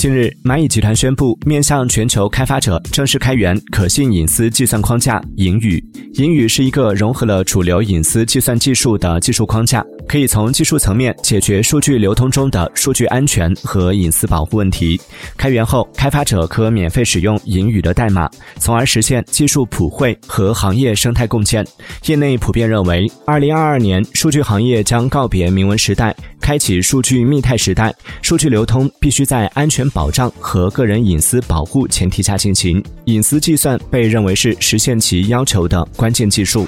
近日，蚂蚁集团宣布面向全球开发者正式开源可信隐私计算框架“银宇”。银宇是一个融合了主流隐私计算技术的技术框架，可以从技术层面解决数据流通中的数据安全和隐私保护问题。开源后，开发者可免费使用银宇的代码，从而实现技术普惠和行业生态共建。业内普遍认为，二零二二年数据行业将告别明文时代。开启数据密态时代，数据流通必须在安全保障和个人隐私保护前提下进行。隐私计算被认为是实现其要求的关键技术。